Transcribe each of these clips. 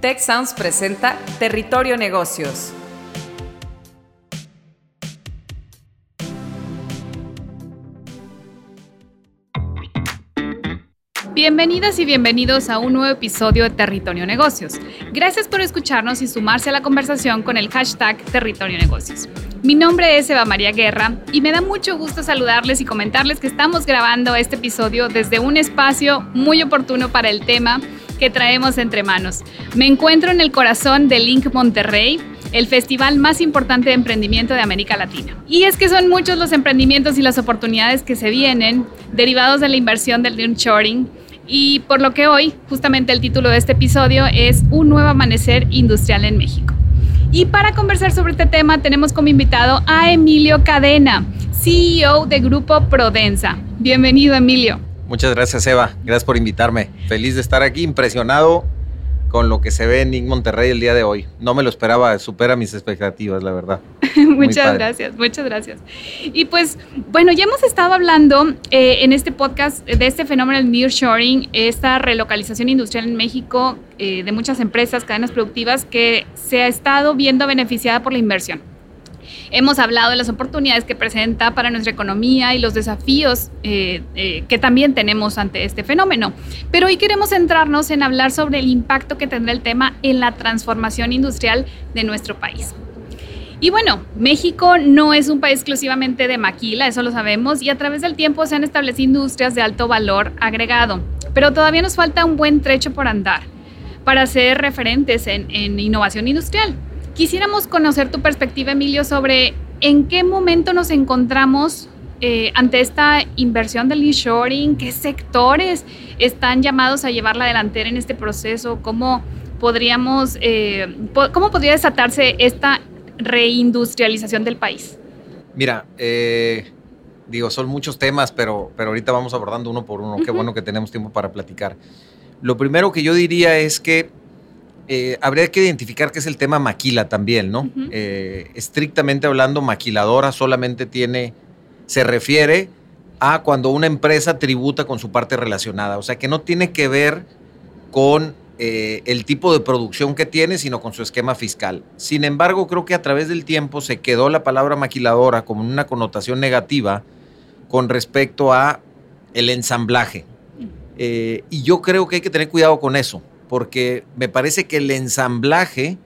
Tech Sounds presenta Territorio Negocios. Bienvenidas y bienvenidos a un nuevo episodio de Territorio Negocios. Gracias por escucharnos y sumarse a la conversación con el hashtag Territorio Negocios. Mi nombre es Eva María Guerra y me da mucho gusto saludarles y comentarles que estamos grabando este episodio desde un espacio muy oportuno para el tema que traemos entre manos. Me encuentro en el corazón de Link Monterrey, el festival más importante de emprendimiento de América Latina. Y es que son muchos los emprendimientos y las oportunidades que se vienen derivados de la inversión del nearshoring y por lo que hoy, justamente el título de este episodio es Un nuevo amanecer industrial en México. Y para conversar sobre este tema tenemos como invitado a Emilio Cadena, CEO de Grupo Prodensa. Bienvenido, Emilio. Muchas gracias, Eva. Gracias por invitarme. Feliz de estar aquí, impresionado con lo que se ve en Monterrey el día de hoy. No me lo esperaba, supera mis expectativas, la verdad. muchas gracias, muchas gracias. Y pues, bueno, ya hemos estado hablando eh, en este podcast de este fenómeno del nearshoring, esta relocalización industrial en México eh, de muchas empresas, cadenas productivas que se ha estado viendo beneficiada por la inversión. Hemos hablado de las oportunidades que presenta para nuestra economía y los desafíos eh, eh, que también tenemos ante este fenómeno. Pero hoy queremos centrarnos en hablar sobre el impacto que tendrá el tema en la transformación industrial de nuestro país. Y bueno, México no es un país exclusivamente de maquila, eso lo sabemos, y a través del tiempo se han establecido industrias de alto valor agregado, pero todavía nos falta un buen trecho por andar para ser referentes en, en innovación industrial. Quisiéramos conocer tu perspectiva, Emilio, sobre en qué momento nos encontramos eh, ante esta inversión del reshoring, qué sectores están llamados a llevar la delantera en este proceso, cómo podríamos, eh, cómo podría desatarse esta reindustrialización del país. Mira, eh, digo, son muchos temas, pero, pero ahorita vamos abordando uno por uno. Qué bueno que tenemos tiempo para platicar. Lo primero que yo diría es que eh, habría que identificar qué es el tema maquila también, ¿no? Eh, estrictamente hablando, maquiladora solamente tiene, se refiere a cuando una empresa tributa con su parte relacionada, o sea que no tiene que ver con eh, el tipo de producción que tiene, sino con su esquema fiscal. Sin embargo, creo que a través del tiempo se quedó la palabra maquiladora como una connotación negativa con respecto a el ensamblaje. y yo creo que hay que tener cuidado con eso porque me parece que el ensamblaje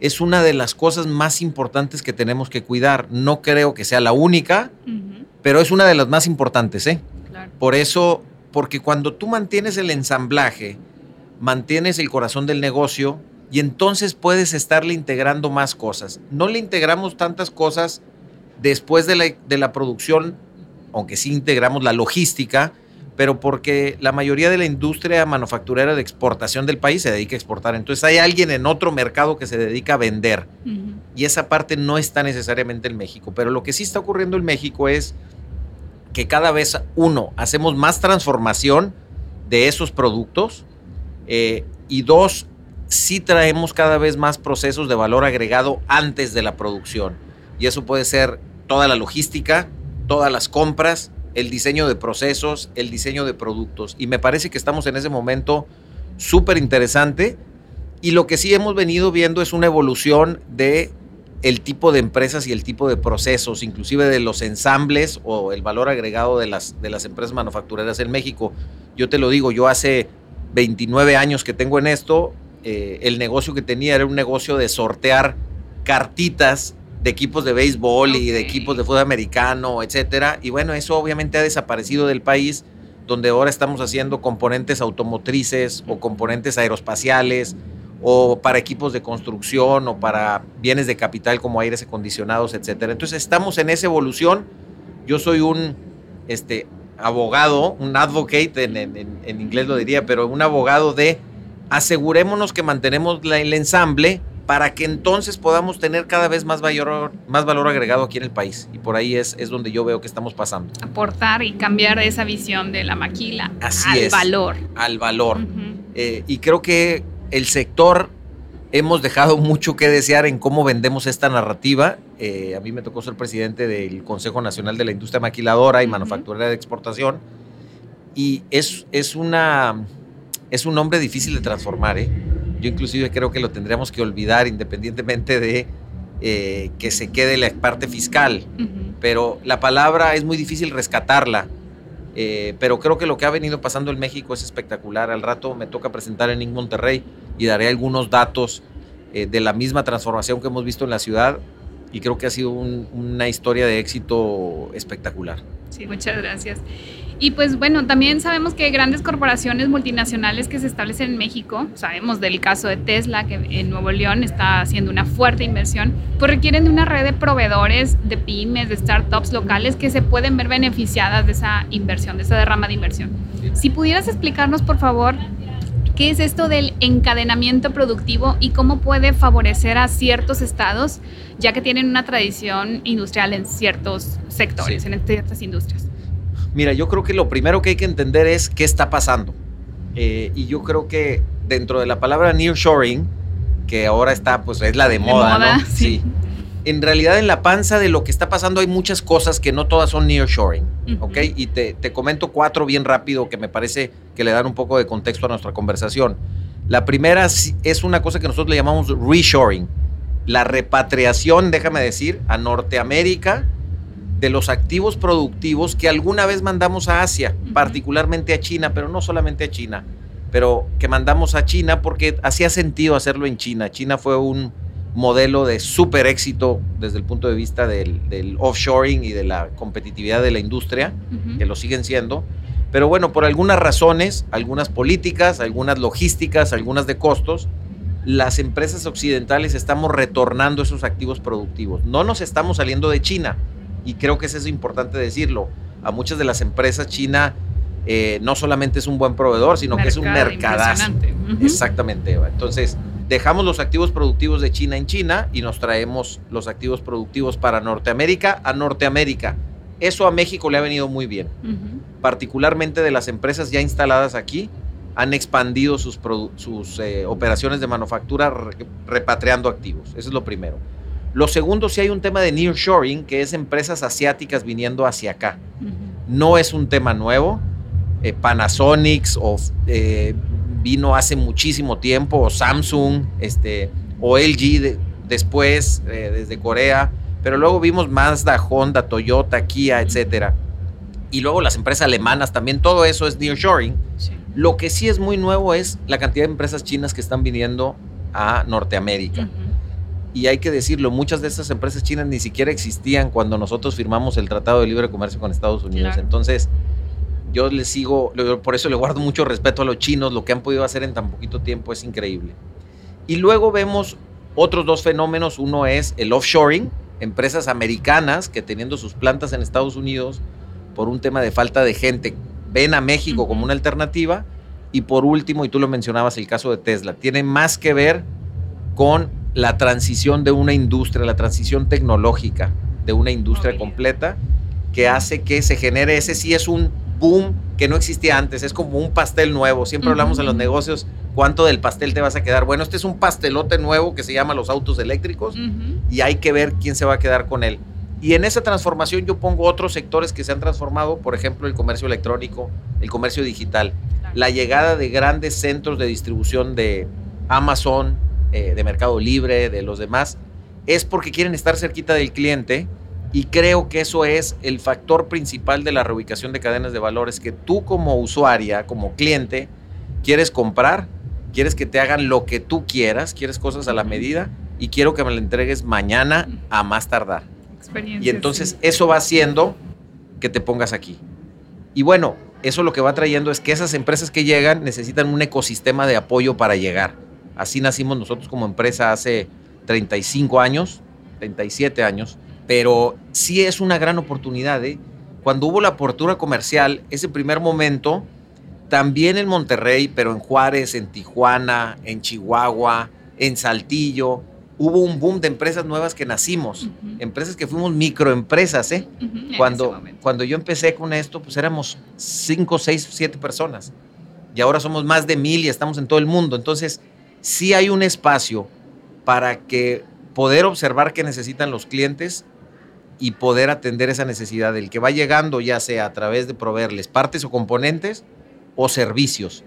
es una de las cosas más importantes que tenemos que cuidar. No creo que sea la única, pero es una de las más importantes, ¿eh? Por eso, porque cuando tú mantienes el ensamblaje, mantienes el corazón del negocio y entonces puedes estarle integrando más cosas. No le integramos tantas cosas después de la, de la producción, aunque sí integramos la logística, pero porque la mayoría de la industria manufacturera de exportación del país se dedica a exportar. Entonces hay alguien en otro mercado que se dedica a vender. Y esa parte no está necesariamente en México. Pero lo que sí está ocurriendo en México es que cada vez, uno, hacemos más transformación de esos productos. Eh, y dos, sí traemos cada vez más procesos de valor agregado antes de la producción. Y eso puede ser toda la logística, todas las compras, el diseño de procesos, el diseño de productos. Y me parece que estamos en ese momento súper interesante. Y lo que sí hemos venido viendo es una evolución de el tipo de empresas y el tipo de procesos, inclusive de los ensambles o el valor agregado de las, de las empresas manufactureras en México. Yo te lo digo, yo hace 29 años que tengo en esto, eh, el negocio que tenía era un negocio de sortear cartitas de equipos de béisbol y de equipos de fútbol americano, etcétera. Y bueno, eso obviamente ha desaparecido del país, donde ahora estamos haciendo componentes automotrices o componentes aeroespaciales o para equipos de construcción o para bienes de capital como aires acondicionados, etcétera. Entonces estamos en esa evolución. Yo soy un este, abogado, un advocate, en, inglés lo diría, pero un abogado de asegurémonos que mantenemos el ensamble para que entonces podamos tener cada vez más valor, más valor agregado aquí en el país. Y por ahí es, es donde yo veo que estamos pasando. Aportar y cambiar esa visión de la maquila al valor. Al valor. Eh, y creo que el sector hemos dejado mucho que desear en cómo vendemos esta narrativa. Eh, a mí me tocó ser presidente del Consejo Nacional de la Industria Maquiladora y Manufacturera de Exportación. Y es, es, una, es un nombre difícil de transformar, ¿eh? Yo inclusive creo que lo tendríamos que olvidar independientemente de eh, que se quede la parte fiscal. Pero la palabra es muy difícil rescatarla. Eh, pero creo que lo que ha venido pasando en México es espectacular. Al rato me toca presentar en Inc. Monterrey y daré algunos datos eh, de la misma transformación que hemos visto en la ciudad y creo que ha sido una historia de éxito espectacular. Sí, muchas gracias. Y pues bueno, también sabemos que grandes corporaciones multinacionales que se establecen en México, sabemos del caso de Tesla, que en Nuevo León está haciendo una fuerte inversión, pues requieren de una red de proveedores, de pymes, de startups locales que se pueden ver beneficiadas de esa inversión, de esa derrama de inversión. Si pudieras explicarnos, por favor, ¿Qué es esto del encadenamiento productivo y cómo puede favorecer a ciertos estados, ya que tienen una tradición industrial en ciertos sectores, en ciertas industrias? Mira, yo creo que lo primero que hay que entender es qué está pasando. Eh, y yo creo que dentro de la palabra nearshoring, que ahora está, pues es la de, moda, ¿no? Sí. En realidad en la panza de lo que está pasando hay muchas cosas que no todas son nearshoring, ¿ok? Y te, te, comento cuatro bien rápido que me parece que le dan un poco de contexto a nuestra conversación. La primera es una cosa que nosotros le llamamos reshoring, la repatriación, déjame decir, a Norteamérica de los activos productivos que alguna vez mandamos a Asia, particularmente a China, pero no solamente a China, pero que mandamos a China porque hacía sentido hacerlo en China. China fue un modelo de súper éxito desde el punto de vista del, offshoring y de la competitividad de la industria, que lo siguen siendo. Pero bueno, por algunas razones, algunas políticas, algunas logísticas, algunas de costos, las empresas occidentales estamos retornando esos activos productivos. No nos estamos saliendo de China, y creo que eso es importante decirlo. A muchas de las empresas China eh, no solamente es un buen proveedor, sino que es un mercadazo. Exactamente, Eva. Entonces, dejamos los activos productivos de China en China y nos traemos los activos productivos para Norteamérica a Norteamérica. Eso a México le ha venido muy bien. Particularmente de las empresas ya instaladas aquí, han expandido sus, sus eh, operaciones de manufactura repatriando activos. Eso es lo primero. Lo segundo, si hay un tema de nearshoring, que es empresas asiáticas viniendo hacia acá. No es un tema nuevo. Eh, Panasonic o, eh, vino hace muchísimo tiempo, o Samsung, este, o LG después, eh, desde Corea. Pero luego vimos Mazda, Honda, Toyota, Kia, etcétera. Y luego las empresas alemanas también, todo eso es nearshoring. Lo que sí es muy nuevo es la cantidad de empresas chinas que están viniendo a Norteamérica y hay que decirlo, muchas de estas empresas chinas ni siquiera existían cuando nosotros firmamos el Tratado de Libre Comercio con Estados Unidos. Entonces, yo les sigo, por eso le guardo mucho respeto a los chinos, lo que han podido hacer en tan poquito tiempo es increíble. Y luego vemos otros dos fenómenos, uno es el offshoring, empresas americanas que teniendo sus plantas en Estados Unidos, por un tema de falta de gente, ven a México como una alternativa. Y por último, y tú lo mencionabas, el caso de Tesla, tiene más que ver con la transición de una industria, la transición tecnológica de una industria completa que hace que se genere, ese sí es un boom que no existía antes, es como un pastel nuevo, siempre hablamos en los negocios, ¿cuánto del pastel te vas a quedar? Bueno, este es un pastelote nuevo que se llama los autos eléctricos y hay que ver quién se va a quedar con él. Y en esa transformación yo pongo otros sectores que se han transformado, por ejemplo, el comercio electrónico, el comercio digital, la llegada de grandes centros de distribución de Amazon, eh, de Mercado Libre, de los demás, es porque quieren estar cerquita del cliente y creo que eso es el factor principal de la reubicación de cadenas de valores, que tú como usuaria, como cliente, quieres comprar, quieres que te hagan lo que tú quieras, quieres cosas a la medida y quiero que me lo entregues mañana a más tardar. y entonces eso va haciendo que te pongas aquí. Y bueno, eso lo que va trayendo es que esas empresas que llegan necesitan un ecosistema de apoyo para llegar Así nacimos nosotros como empresa hace 35 años, 37 años, pero sí es una gran oportunidad. ¿eh? Cuando hubo la apertura comercial, ese primer momento, también en Monterrey, pero en Juárez, en Tijuana, en Chihuahua, en Saltillo, hubo un boom de empresas nuevas que nacimos, empresas que fuimos microempresas, ¿eh? Cuando, cuando yo empecé con esto, pues éramos 5, 6, 7 personas. Y ahora somos más de mil y estamos en todo el mundo. Entonces, sí hay un espacio para que poder observar qué necesitan los clientes y poder atender esa necesidad del que va llegando, ya sea a través de proveerles partes o componentes o servicios.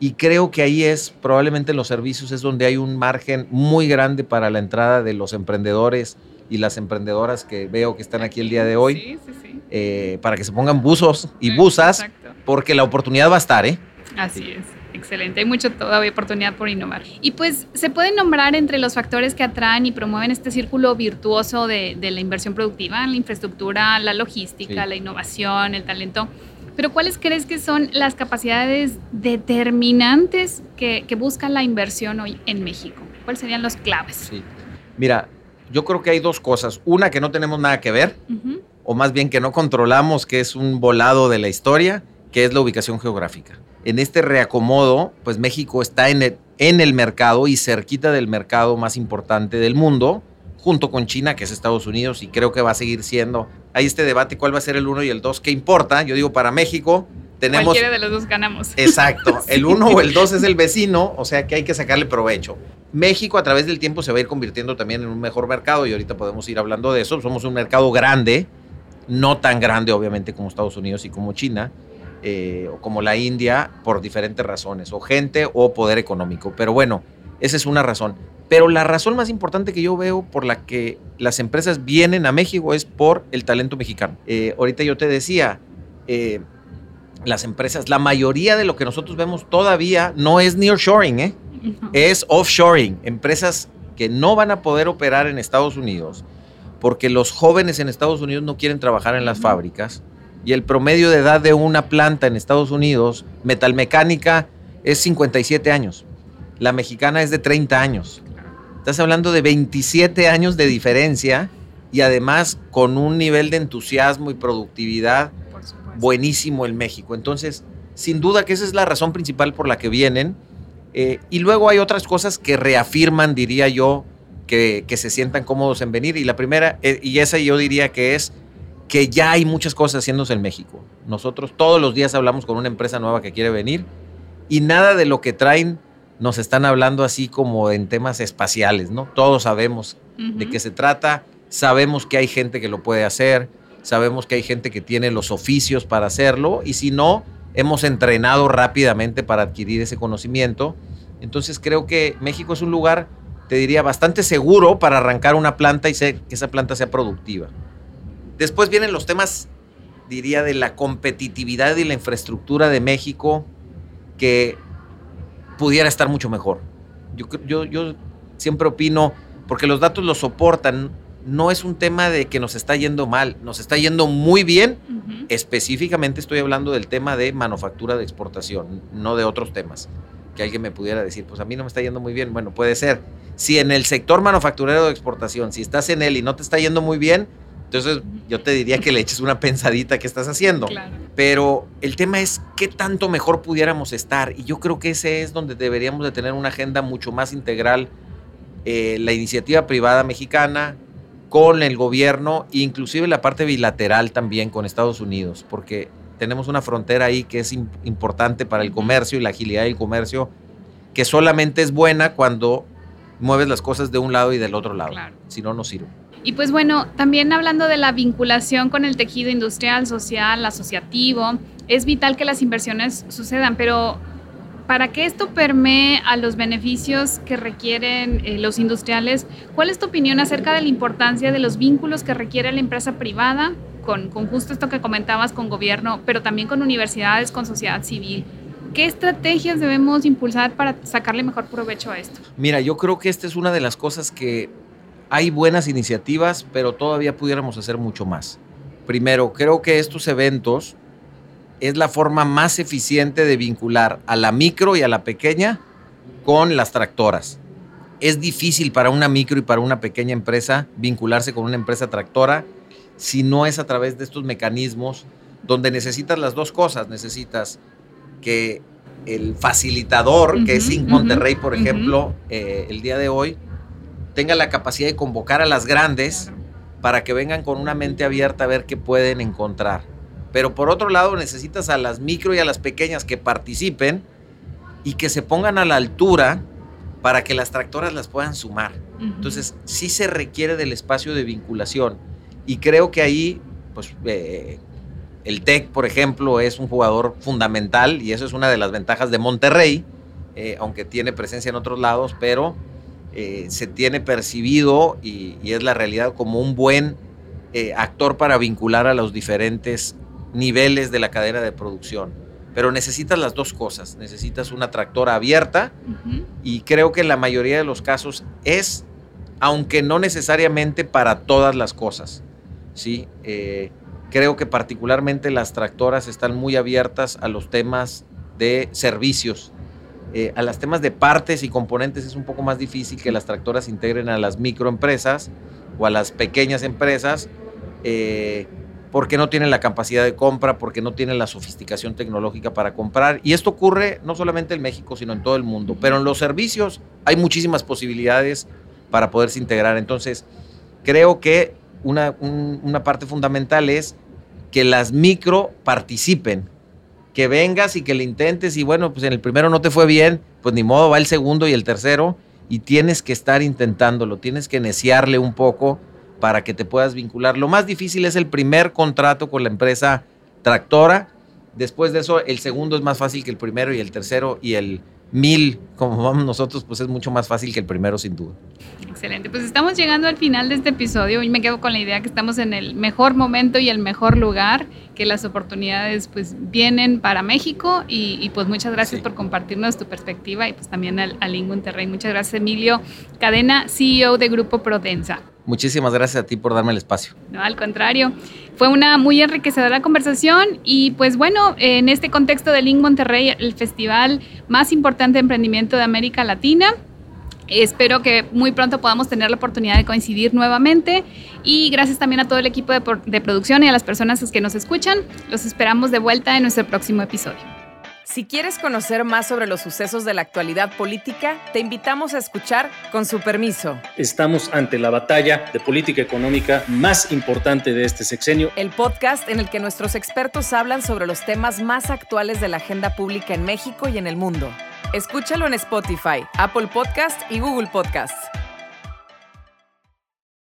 Y creo que ahí es, probablemente en los servicios es donde hay un margen muy grande para la entrada de los emprendedores y las emprendedoras que veo que están aquí el día de hoy, Sí, sí, sí. eh, para que se pongan buzos y buzas, exacto. porque la oportunidad va a estar, ¿eh? Así es, excelente. Hay mucho todavía oportunidad por innovar. Y pues se pueden nombrar entre los factores que atraen y promueven este círculo virtuoso de, de la inversión productiva, la infraestructura, la logística, Sí. la innovación, el talento. Pero ¿cuáles crees que son las capacidades determinantes que, que busca la inversión hoy en México? ¿Cuáles serían los claves? Sí. Mira, yo creo que hay dos cosas. Una que no tenemos nada que ver, o más bien que no controlamos, que es un volado de la historia, que es la ubicación geográfica. En este reacomodo, pues México está en el, en el mercado y cerquita del mercado más importante del mundo, junto con China, que es Estados Unidos, y creo que va a seguir siendo. Hay este debate, ¿cuál va a ser el uno y el dos? ¿Qué importa? Yo digo, para México tenemos... Cualquiera de los dos ganamos. Exacto, el uno o el dos es el vecino, o sea que hay que sacarle provecho. México a través del tiempo se va a ir convirtiendo también en un mejor mercado y ahorita podemos ir hablando de eso. Somos un mercado grande, no tan grande obviamente como Estados Unidos y como China, eh, como la India, por diferentes razones, o gente o poder económico. Pero bueno, esa es una razón. Pero la razón más importante que yo veo por la que las empresas vienen a México es por el talento mexicano. Eh, ahorita yo te decía, eh, las empresas, la mayoría de lo que nosotros vemos todavía no es nearshoring, ¿eh? Ujú. es offshoring, empresas que no van a poder operar en Estados Unidos porque los jóvenes en Estados Unidos no quieren trabajar en las fábricas y el promedio de edad de una planta en Estados Unidos, metalmecánica, es 57 años. La mexicana es de 30 años. Estás hablando de 27 años de diferencia y además con un nivel de entusiasmo y productividad buenísimo en México. Entonces, sin duda que esa es la razón principal por la que vienen. Eh, y luego hay otras cosas que reafirman, diría yo, que, que se sientan cómodos en venir. Y la primera, eh, y esa yo diría que es que ya hay muchas cosas haciéndose en México. Nosotros todos los días hablamos con una empresa nueva que quiere venir y nada de lo que traen nos están hablando así como en temas espaciales, ¿no? Todos sabemos de qué se trata, sabemos que hay gente que lo puede hacer, sabemos que hay gente que tiene los oficios para hacerlo y si no, hemos entrenado rápidamente para adquirir ese conocimiento. Entonces creo que México es un lugar, te diría, bastante seguro para arrancar una planta y ser- que esa planta sea productiva. Después vienen los temas, diría, de la competitividad y la infraestructura de México que pudiera estar mucho mejor. Yo, cre- yo, yo siempre opino, porque los datos lo soportan, no es un tema de que nos está yendo mal, nos está yendo muy bien. Específicamente estoy hablando del tema de manufactura de exportación, no de otros temas. Que alguien me pudiera decir, pues a mí no me está yendo muy bien. Bueno, puede ser. Si en el sector manufacturero de exportación, si estás en él y no te está yendo muy bien, entonces yo te diría que le eches una pensadita que estás haciendo. Claro. Pero el tema es qué tanto mejor pudiéramos estar. Y yo creo que ese es donde deberíamos de tener una agenda mucho más integral. eh, la iniciativa privada mexicana con el gobierno, inclusive la parte bilateral también con Estados Unidos, porque tenemos una frontera ahí que es im- importante para el comercio y la agilidad del comercio, que solamente es buena cuando mueves las cosas de un lado y del otro lado. Claro. Si no, no sirve. Y pues bueno, también hablando de la vinculación con el tejido industrial, social, asociativo, es vital que las inversiones sucedan, pero para que esto permee a los beneficios que requieren eh, los industriales, ¿cuál es tu opinión acerca de la importancia de los vínculos que requiere la empresa privada con, con justo esto que comentabas con gobierno, pero también con universidades, con sociedad civil? ¿Qué estrategias debemos impulsar para sacarle mejor provecho a esto? Mira, yo creo que esta es una de las cosas que hay buenas iniciativas, pero todavía pudiéramos hacer mucho más. Primero, creo que estos eventos es la forma más eficiente de vincular a la micro y a la pequeña con las tractoras. Es difícil para una micro y para una pequeña empresa vincularse con una empresa tractora si no es a través de estos mecanismos donde necesitas las dos cosas. Necesitas que el facilitador, que es Inc. Monterrey, por ejemplo, eh, el día de hoy, tenga la capacidad de convocar a las grandes para que vengan con una mente abierta a ver qué pueden encontrar. Pero por otro lado, necesitas a las micro y a las pequeñas que participen y que se pongan a la altura para que las tractoras las puedan sumar. Entonces, sí se requiere del espacio de vinculación. Y creo que ahí, pues, eh, el TEC, por ejemplo, es un jugador fundamental y eso es una de las ventajas de Monterrey, eh, aunque tiene presencia en otros lados, pero eh, se tiene percibido y, es la realidad como un buen eh, actor para vincular a los diferentes niveles de la cadena de producción. Pero necesitas las dos cosas, necesitas una tractora abierta y creo que en la mayoría de los casos es, aunque no necesariamente para todas las cosas. ¿sí? Creo que particularmente las tractoras están muy abiertas a los temas de servicios. Eh, a los temas de partes y componentes es un poco más difícil que las tractoras integren a las microempresas o a las pequeñas empresas eh, porque no tienen la capacidad de compra, porque no tienen la sofisticación tecnológica para comprar. Y esto ocurre no solamente en México, sino en todo el mundo. Pero en los servicios hay muchísimas posibilidades para poderse integrar. Entonces, creo que una, una parte fundamental es que las micro participen, que vengas y que le intentes y bueno, pues en el primero no te fue bien, pues ni modo, va el segundo y el tercero y tienes que estar intentándolo, tienes que neciarle un poco para que te puedas vincular. Lo más difícil es el primer contrato con la empresa tractora, después de eso el segundo es más fácil que el primero y el tercero y el mil, como vamos nosotros, pues es mucho más fácil que el primero, sin duda. Excelente, pues estamos llegando al final de este episodio y me quedo con la idea que estamos en el mejor momento y el mejor lugar, que las oportunidades pues vienen para México y, pues muchas gracias por compartirnos tu perspectiva y pues también al, al Terrey. Muchas gracias Emilio Cadena, CEO de Grupo Prodensa. Muchísimas gracias a ti por darme el espacio. No, al contrario. Fue una muy enriquecedora conversación y pues bueno, en este contexto de Link Monterrey, el festival más importante de emprendimiento de América Latina, Espero que muy pronto podamos tener la oportunidad de coincidir nuevamente y gracias también a todo el equipo de, de, producción y a las personas que nos escuchan. Los esperamos de vuelta en nuestro próximo episodio. Si quieres conocer más sobre los sucesos de la actualidad política, te invitamos a escuchar Con su permiso. Estamos ante la batalla de política económica más importante de este sexenio. El podcast en el que nuestros expertos hablan sobre los temas más actuales de la agenda pública en México y en el mundo. Escúchalo en Spotify, Apple Podcast y Google Podcasts.